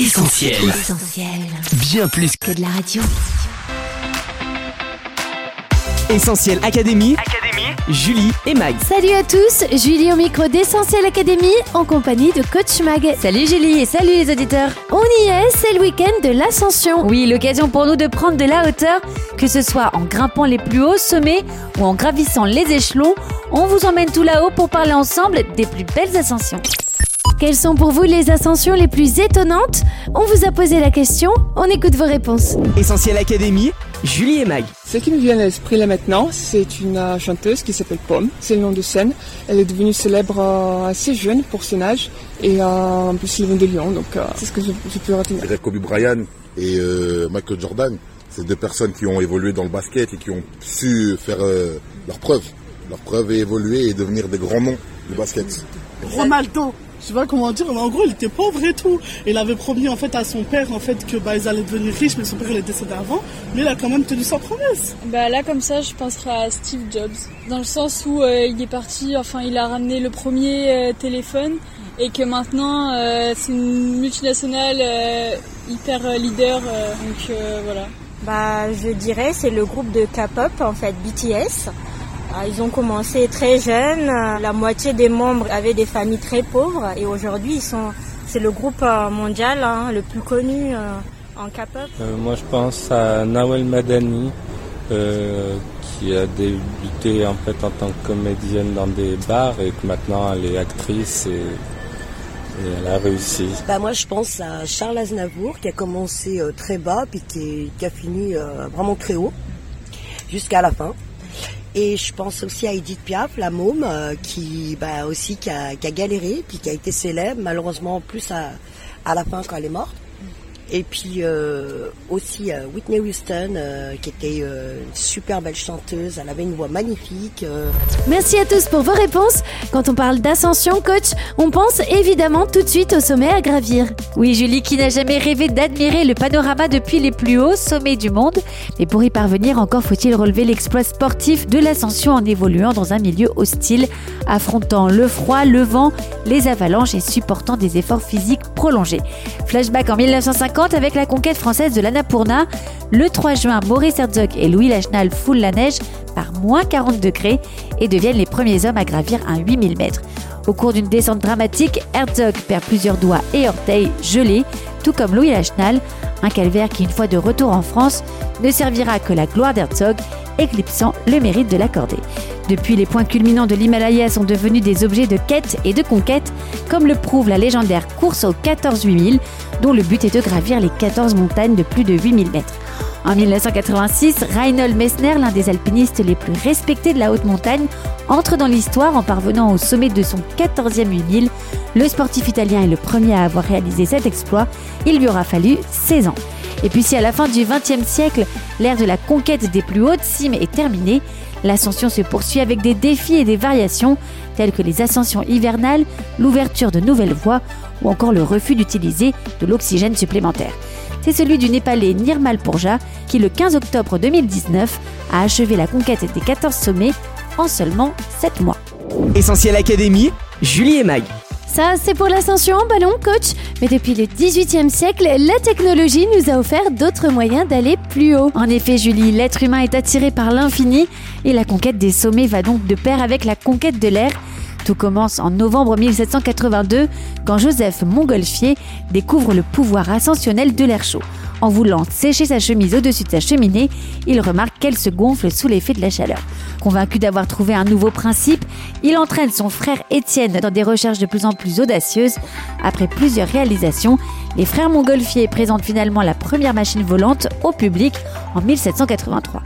Essentiel. Essentiel. Bien plus Que de la radio. Essentiel Académie. Julie et Mag. Salut à tous, Julie au micro d'Essentiel Académie en compagnie de Coach Mag. Salut Julie et salut les auditeurs. On y est, c'est le week-end de l'ascension. Oui, l'occasion pour nous de prendre de la hauteur, que ce soit en grimpant les plus hauts sommets ou en gravissant les échelons. On vous emmène tout là-haut pour parler ensemble des plus belles ascensions. Quelles sont pour vous les ascensions les plus étonnantes On vous a posé la question, on écoute vos réponses. Essentiel Académie. Julie et Mag. Ce qui me vient à l'esprit là maintenant, c'est une euh, chanteuse qui s'appelle Pomme. C'est le nom de scène. Elle est devenue célèbre euh, assez jeune pour son âge. Et euh, en plus, elle vient de Lyon, donc c'est ce que je, je peux retenir. Kobe Bryant et euh, Michael Jordan. C'est deux personnes qui ont évolué dans le basket et qui ont su faire euh, leurs preuves. Leurs preuves et évoluer et devenir des grands noms du basket. Ronaldo. Je sais pas comment dire, mais en gros, il était pauvre et tout. Il avait promis en fait à son père en fait que bah ils allaient devenir riches, mais son père il est décédé avant. Mais il a quand même tenu sa promesse. Bah là comme ça je penserai à Steve Jobs dans le sens où euh, il est parti enfin il a ramené le premier euh, téléphone et que maintenant euh, c'est une multinationale euh, hyper leader euh, donc euh, voilà. Bah, je dirais c'est le groupe de K-pop en fait BTS. Ah, Ils ont commencé très jeunes. La moitié des membres avaient des familles très pauvres et aujourd'hui ils sont c'est le groupe euh, mondial hein, le plus connu euh, en K-pop. Euh, moi, je pense à Nawel Madani, euh, qui a débuté en fait en tant que comédienne dans des bars et que maintenant elle est actrice et, et elle a réussi. Bah moi je pense à Charles Aznavour qui a commencé euh, très bas puis qui, est- qui a fini euh, vraiment très haut jusqu'à la fin. Et je pense aussi à Edith Piaf, la môme, euh, qui bah, aussi qui a, qui galéré puis qui a été célèbre malheureusement plus à, à la fin quand elle est morte. Et puis euh, aussi euh, Whitney Houston euh, qui était euh, une super belle chanteuse, elle avait une voix magnifique. Merci à tous pour vos réponses. Quand on parle d'ascension, coach, on pense évidemment tout de suite au sommet à gravir. Oui Julie qui n'a jamais rêvé d'admirer le panorama depuis les plus hauts sommets du monde. Mais pour y parvenir encore faut-il relever l'exploit sportif de l'ascension en évoluant dans un milieu hostile, affrontant le froid, le vent, les avalanches et supportant des efforts physiques prolongés? Flashback en 1950 avec la conquête française de l'Annapurna. Le 3 juin, Maurice Herzog et Louis Lachenal foulent la neige par moins 40 degrés et deviennent les premiers hommes à gravir un 8000 mètres. Au cours d'une descente dramatique, Herzog perd plusieurs doigts et orteils gelés, tout comme Louis Lachenal, un calvaire qui, une fois de retour en France, ne servira que la gloire d'Herzog, éclipsant le mérite de l'accorder. Depuis, les points culminants de l'Himalaya sont devenus des objets de quête et de conquête, comme le prouve la légendaire course aux 14 8000, dont le but est de gravir les 14 montagnes de plus de 8000 mètres. En 1986, Reinhold Messner, l'un des alpinistes les plus respectés de la haute montagne, entre dans l'histoire en parvenant au sommet de son 14e 8000. Le sportif italien est le premier à avoir réalisé cet exploit. Il lui aura fallu 16 ans. Et puis si à la fin du XXe siècle, l'ère de la conquête des plus hautes cimes est terminée, l'ascension se poursuit avec des défis et des variations telles que les ascensions hivernales, l'ouverture de nouvelles voies ou encore le refus d'utiliser de l'oxygène supplémentaire. C'est celui du Népalais Nirmal Pourja qui, le 15 octobre 2019, a achevé la conquête des 14 sommets en seulement 7 mois. Essentiel Académie. Julie et Mag. Ça, c'est pour l'ascension en ballon, coach. Mais depuis le 18e siècle, la technologie nous a offert d'autres moyens d'aller plus haut. En effet, Julie, l'être humain est attiré par l'infini et la conquête des sommets va donc de pair avec la conquête de l'air. Tout commence en novembre 1782 quand Joseph Montgolfier découvre le pouvoir ascensionnel de l'air chaud. En voulant sécher sa chemise au-dessus de sa cheminée, il remarque qu'elle se gonfle sous l'effet de la chaleur. Convaincu d'avoir trouvé un nouveau principe, il entraîne son frère Étienne dans des recherches de plus en plus audacieuses. Après plusieurs réalisations, les frères Montgolfier présentent finalement la première machine volante au public en 1783.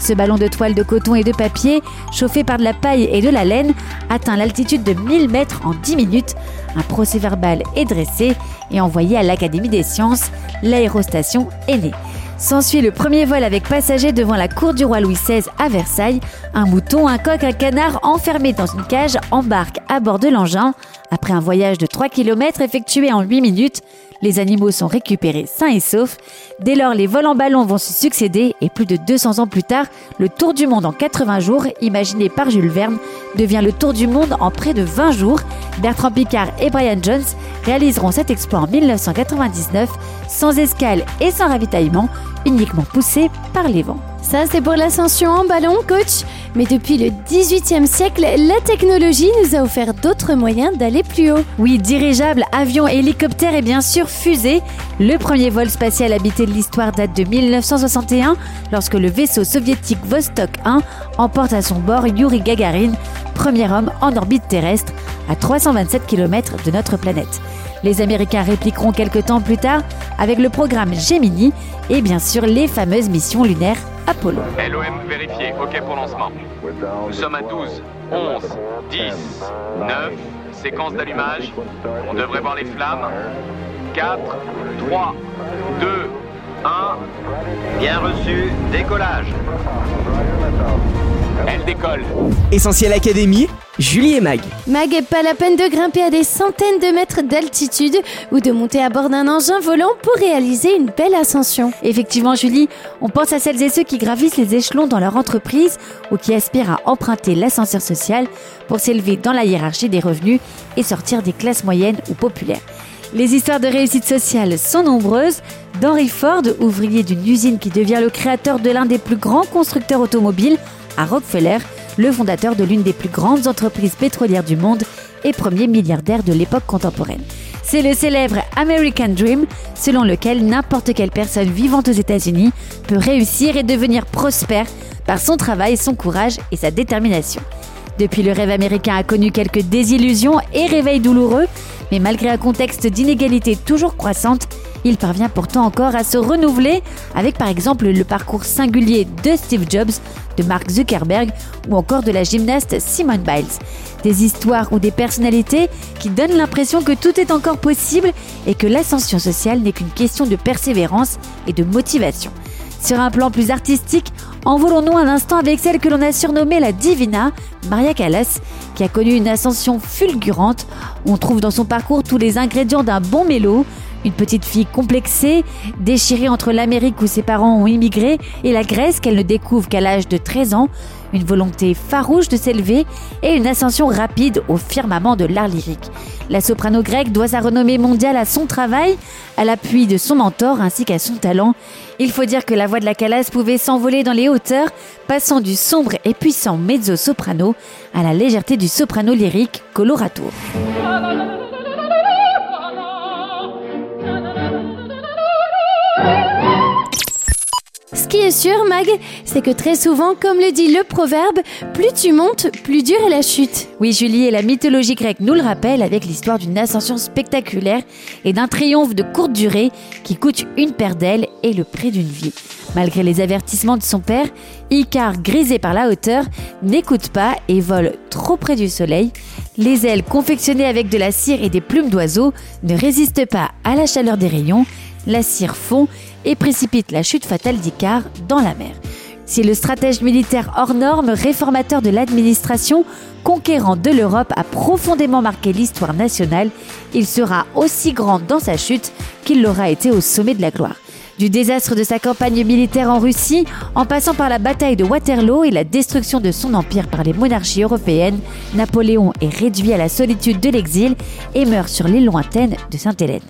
Ce ballon de toile de coton et de papier, chauffé par de la paille et de la laine, atteint l'altitude de 1000 mètres en 10 minutes. Un procès verbal est dressé et envoyé à l'Académie des sciences. L'aérostation est née. S'ensuit le premier vol avec passagers devant la cour du roi Louis XVI à Versailles. Un mouton, un coq, un canard enfermés dans une cage embarquent à bord de l'engin. Après un voyage de 3 km effectué en 8 minutes, Les animaux sont récupérés sains et saufs. Dès lors, les vols en ballon vont se succéder et plus de 200 ans plus tard, le Tour du monde en 80 jours, imaginé par Jules Verne, devient le Tour du monde en près de 20 jours. Bertrand Picard et Brian Jones réaliseront cet exploit en 1999, sans escale et sans ravitaillement, uniquement poussés par les vents. Ça, c'est pour l'ascension en ballon, coach. Mais depuis le 18e siècle, la technologie nous a offert d'autres moyens d'aller plus haut. Oui, dirigeables, avions, hélicoptères et bien sûr fusées. Le premier vol spatial habité de l'histoire date de 1961, lorsque le vaisseau soviétique Vostok 1 emporte à son bord Yuri Gagarin, premier homme en orbite terrestre, à 327 km de notre planète. Les Américains répliqueront quelques temps plus tard avec le programme Gemini et bien sûr les fameuses missions lunaires Apollo. LOM vérifié, ok pour lancement. Nous sommes à 12, 11, 10, 9, séquence d'allumage. On devrait voir les flammes. 4, 3, 2, 1. Bien reçu, décollage. Elle décolle. Essentiel Académie, Julie et Mag. Mag, pas la peine de grimper à des centaines de mètres d'altitude ou de monter à bord d'un engin volant pour réaliser une belle ascension. Effectivement, Julie, on pense à celles et ceux qui gravissent les échelons dans leur entreprise ou qui aspirent à emprunter l'ascenseur social pour s'élever dans la hiérarchie des revenus et sortir des classes moyennes ou populaires. Les histoires de réussite sociale sont nombreuses. D'Henry Ford, ouvrier d'une usine qui devient le créateur de l'un des plus grands constructeurs automobiles, à Rockefeller, le fondateur de l'une des plus grandes entreprises pétrolières du monde et premier milliardaire de l'époque contemporaine. C'est le célèbre American Dream, selon lequel n'importe quelle personne vivant aux États-Unis peut réussir et devenir prospère par son travail, son courage et sa détermination. Depuis, le rêve américain a connu quelques désillusions et réveils douloureux, mais malgré un contexte d'inégalité toujours croissante, il parvient pourtant encore à se renouveler avec par exemple le parcours singulier de Steve Jobs, de Mark Zuckerberg ou encore de la gymnaste Simone Biles. Des histoires ou des personnalités qui donnent l'impression que tout est encore possible et que l'ascension sociale n'est qu'une question de persévérance et de motivation. Sur un plan plus artistique, envolons-nous un instant avec celle que l'on a surnommée la Divina, Maria Callas, qui a connu une ascension fulgurante. On trouve dans son parcours tous les ingrédients d'un bon mélo, une petite fille complexée, déchirée entre l'Amérique où ses parents ont immigré et la Grèce qu'elle ne découvre qu'à l'âge de 13 ans, une volonté farouche de s'élever et une ascension rapide au firmament de l'art lyrique. La soprano grecque doit sa renommée mondiale à son travail, à l'appui de son mentor ainsi qu'à son talent. Il faut dire que la voix de la Calas pouvait s'envoler dans les hauteurs, passant du sombre et puissant mezzo-soprano à la légèreté du soprano lyrique colorato. Qui est sûr, Mag, c'est que très souvent, comme le dit le proverbe, plus tu montes, plus dure est la chute. Oui, Julie, et la mythologie grecque nous le rappelle avec l'histoire d'une ascension spectaculaire et d'un triomphe de courte durée qui coûte une paire d'ailes et le prix d'une vie. Malgré les avertissements de son père, Icare, grisé par la hauteur, n'écoute pas et vole trop près du soleil. Les ailes confectionnées avec de la cire et des plumes d'oiseaux ne résistent pas à la chaleur des rayons. La cire fond et précipite la chute fatale d'Icare dans la mer. Si le stratège militaire hors norme, réformateur de l'administration, conquérant de l'Europe, a profondément marqué l'histoire nationale, il sera aussi grand dans sa chute qu'il l'aura été au sommet de la gloire. Du désastre de sa campagne militaire en Russie, en passant par la bataille de Waterloo et la destruction de son empire par les monarchies européennes, Napoléon est réduit à la solitude de l'exil et meurt sur l'île lointaine de Sainte-Hélène.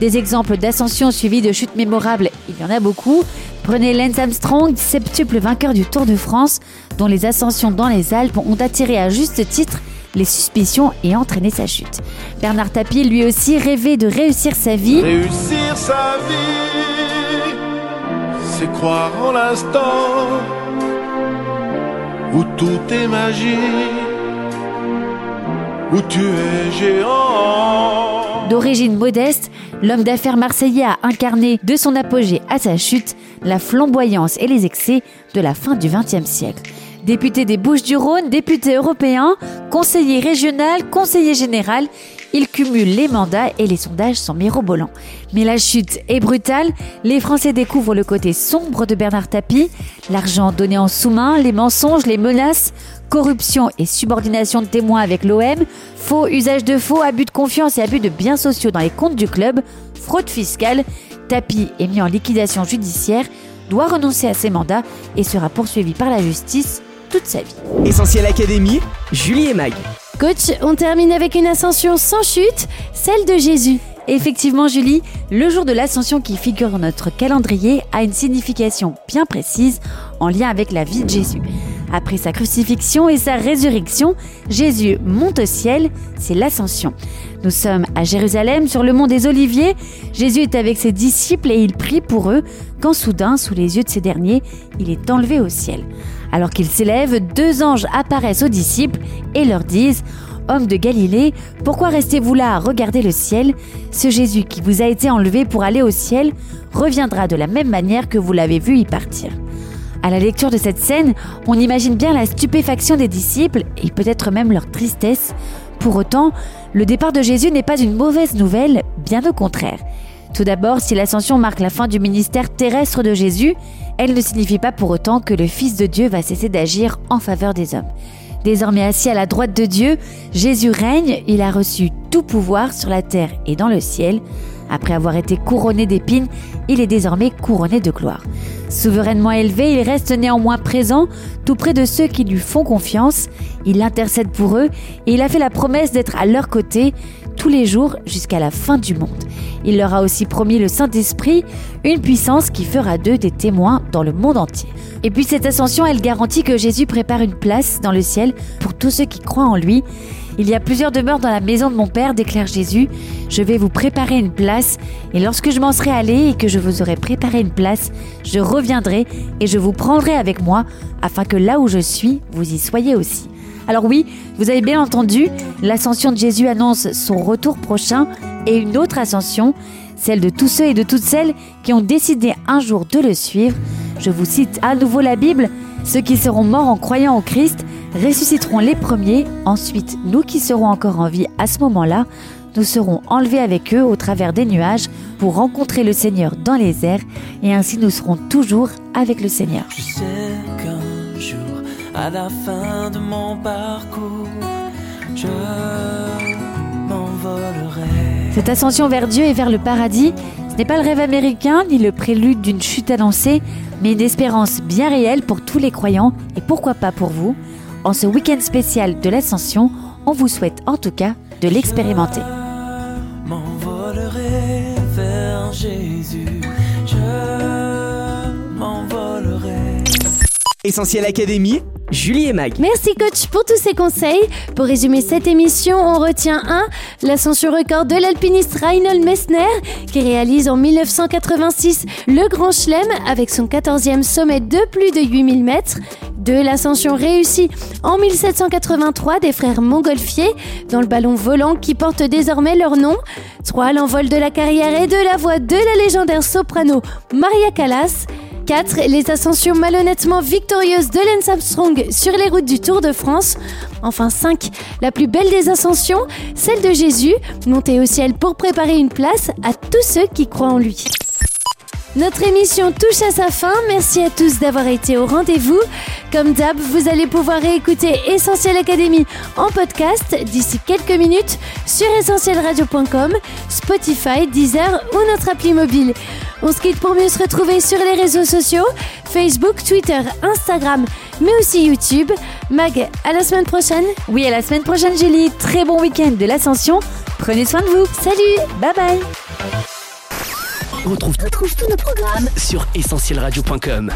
Des exemples d'ascension suivis de chutes mémorables, il y en a beaucoup. Prenez Lance Armstrong, septuple vainqueur du Tour de France, dont les ascensions dans les Alpes ont attiré à juste titre les suspicions et entraîné sa chute. Bernard Tapie, lui aussi, rêvait de réussir sa vie. Réussir sa vie, c'est croire en l'instant où tout est magie, où tu es géant. D'origine modeste, l'homme d'affaires marseillais a incarné de son apogée à sa chute la flamboyance et les excès de la fin du XXe siècle. Député des Bouches-du-Rhône, député européen, conseiller régional, conseiller général, il cumule les mandats et les sondages sont mirobolants. Mais la chute est brutale, les Français découvrent le côté sombre de Bernard Tapie, l'argent donné en sous-main, les mensonges, les menaces, corruption et subordination de témoins avec l'OM, faux usage de faux, abus de confiance et abus de biens sociaux dans les comptes du club, fraude fiscale, Tapie est mis en liquidation judiciaire, doit renoncer à ses mandats et sera poursuivi par la justice toute sa vie. Essentiel Académie, Julie et Mag. Coach, on termine avec une ascension sans chute, celle de Jésus. Effectivement, Julie, le jour de l'ascension qui figure dans notre calendrier a une signification bien précise en lien avec la vie de Jésus. Après sa crucifixion et sa résurrection, Jésus monte au ciel, c'est l'ascension. Nous sommes à Jérusalem, sur le mont des Oliviers. Jésus est avec ses disciples et il prie pour eux, quand soudain, sous les yeux de ces derniers, il est enlevé au ciel. Alors qu'il s'élève, deux anges apparaissent aux disciples et leur disent Homme de Galilée, pourquoi restez-vous là à regarder le ciel? Ce Jésus qui vous a été enlevé pour aller au ciel reviendra de la même manière que vous l'avez vu y partir. À la lecture de cette scène, on imagine bien la stupéfaction des disciples et peut-être même leur tristesse. Pour autant, le départ de Jésus n'est pas une mauvaise nouvelle, bien au contraire. Tout d'abord, si l'ascension marque la fin du ministère terrestre de Jésus, elle ne signifie pas pour autant que le Fils de Dieu va cesser d'agir en faveur des hommes. Désormais assis à la droite de Dieu, Jésus règne, il a reçu tout pouvoir sur la terre et dans le ciel. Après avoir été couronné d'épines, il est désormais couronné de gloire. Souverainement élevé, il reste néanmoins présent, tout près de ceux qui lui font confiance. Il intercède pour eux et il a fait la promesse d'être à leur côté tous les jours jusqu'à la fin du monde. Il leur a aussi promis le Saint-Esprit, une puissance qui fera d'eux des témoins dans le monde entier. Et puis cette ascension, elle garantit que Jésus prépare une place dans le ciel pour tous ceux qui croient en lui. Il y a plusieurs demeures dans la maison de mon Père, déclare Jésus. Je vais vous préparer une place, et lorsque je m'en serai allé et que je vous aurai préparé une place, je reviendrai et je vous prendrai avec moi, afin que là où je suis, vous y soyez aussi. Alors oui, vous avez bien entendu, l'ascension de Jésus annonce son retour prochain et une autre ascension, celle de tous ceux et de toutes celles qui ont décidé un jour de le suivre. Je vous cite à nouveau la Bible, ceux qui seront morts en croyant au Christ ressusciteront les premiers, ensuite nous qui serons encore en vie à ce moment-là, nous serons enlevés avec eux au travers des nuages pour rencontrer le Seigneur dans les airs et ainsi nous serons toujours avec le Seigneur. À la fin de mon parcours, je m'envolerai. Cette ascension vers Dieu et vers le paradis, ce n'est pas le rêve américain ni le prélude d'une chute annoncée, mais une espérance bien réelle pour tous les croyants et pourquoi pas pour vous. En ce week-end spécial de l'ascension, on vous souhaite en tout cas de l'expérimenter. m'envolerai vers Jésus. Je m'envolerai. Essentiel Académie, Julie et Mag. Merci coach pour tous ces conseils. Pour résumer cette émission, on retient 1. L'ascension record de l'alpiniste Reinhold Messner qui réalise en 1986 le Grand Chelem avec son 14e sommet de plus de 8000 mètres. 2. L'ascension réussie en 1783 des frères Montgolfier dans le ballon volant qui porte désormais leur nom. 3. L'envol de la carrière et de la voix de la légendaire soprano Maria Callas. 4. Les ascensions malhonnêtement victorieuses de Lance Armstrong sur les routes du Tour de France. Enfin 5. La plus belle des ascensions, celle de Jésus, monté au ciel pour préparer une place à tous ceux qui croient en lui. Notre émission touche à sa fin. Merci à tous d'avoir été au rendez-vous. Comme d'hab, vous allez pouvoir réécouter Essentiel Académie en podcast d'ici quelques minutes sur essentielradio.com, Spotify, Deezer ou notre appli mobile. On se quitte pour mieux se retrouver sur les réseaux sociaux Facebook, Twitter, Instagram, mais aussi YouTube. Mag, à la semaine prochaine. Oui, à la semaine prochaine, Julie. Très bon week-end de l'ascension. Prenez soin de vous. Salut, bye bye. On retrouve, tous nos programmes sur essentielradio.com.